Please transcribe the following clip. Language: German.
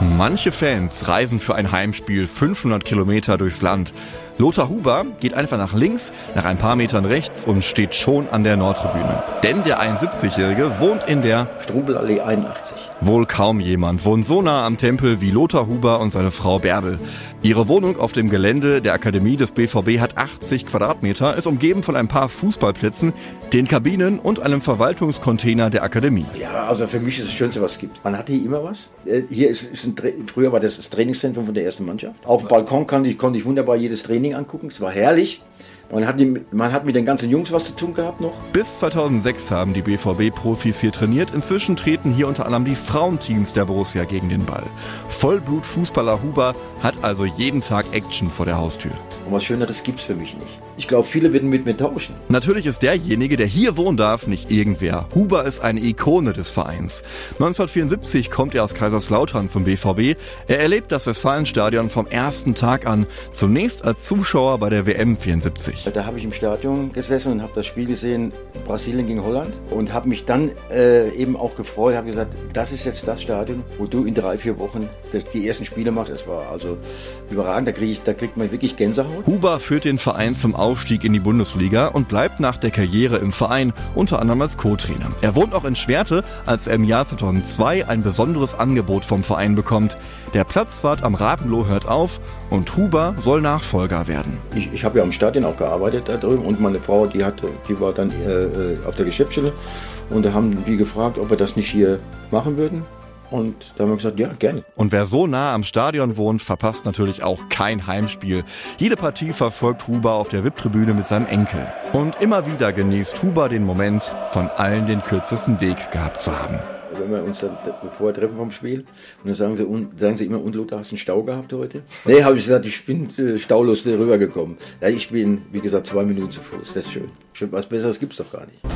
Manche Fans reisen für ein Heimspiel 500 Kilometer durchs Land. Lothar Huber geht einfach nach links, nach ein paar Metern rechts und steht schon an der Nordtribüne. Denn der 71-Jährige wohnt in der Strubelallee 81. Wohl kaum jemand wohnt so nah am Tempel wie Lothar Huber und seine Frau Bärbel. Ihre Wohnung auf dem Gelände der Akademie des BVB hat 80 Quadratmeter, ist umgeben von ein paar Fußballplätzen, den Kabinen und einem Verwaltungscontainer der Akademie. Ja, also für mich ist das Schönste, was es gibt. Man hat hier immer was. Äh, hier ist, ist früher war das das Trainingszentrum von der ersten Mannschaft. Auf dem Balkon konnte ich, konnte ich wunderbar jedes Training angucken. Es war herrlich. Man hat, man hat mit den ganzen Jungs was zu tun gehabt noch. Bis 2006 haben die BVB-Profis hier trainiert. Inzwischen treten hier unter anderem die Frauenteams der Borussia gegen den Ball. Vollblut-Fußballer Huber hat also jeden Tag Action vor der Haustür. Und was Schöneres gibt's für mich nicht. Ich glaube, viele werden mit mir tauschen. Natürlich ist derjenige, der hier wohnen darf, nicht irgendwer. Huber ist eine Ikone des Vereins. 1974 kommt er aus Kaiserslautern zum BVB. Er erlebt das Westfalenstadion vom ersten Tag an, zunächst als Zuschauer bei der WM 74. Da habe ich im Stadion gesessen und habe das Spiel gesehen, Brasilien gegen Holland und habe mich dann äh, eben auch gefreut, habe gesagt, das ist jetzt das Stadion, wo du in drei, vier Wochen das, die ersten Spiele machst. Das war also überragend, da, krieg ich, da kriegt man wirklich Gänsehaut. Huber führt den Verein zum Aufstieg in die Bundesliga und bleibt nach der Karriere im Verein, unter anderem als Co-Trainer. Er wohnt auch in Schwerte, als er im Jahr 2002 ein besonderes Angebot vom Verein bekommt. Der Platzwart am Rapenloh hört auf und Huber soll Nachfolger werden. Ich, ich habe ja am Stadion auch gearbeitet da drüben und meine Frau, die hatte, die war dann äh, äh auf der Geschäftsstelle und da haben die gefragt, ob wir das nicht hier machen würden. Und da haben wir gesagt, ja, gerne. Und wer so nah am Stadion wohnt, verpasst natürlich auch kein Heimspiel. Jede Partie verfolgt Huber auf der VIP-Tribüne mit seinem Enkel. Und immer wieder genießt Huber den Moment, von allen den kürzesten Weg gehabt zu haben. Wenn wir uns dann vorher treffen vom Spiel und dann sagen sie, sagen sie immer, und Lothar, hast du einen Stau gehabt heute? Nee, habe ich gesagt, ich bin äh, staulos rübergekommen. Ja, ich bin, wie gesagt, zwei Minuten zu Fuß. Das ist schön. Was Besseres gibt es doch gar nicht.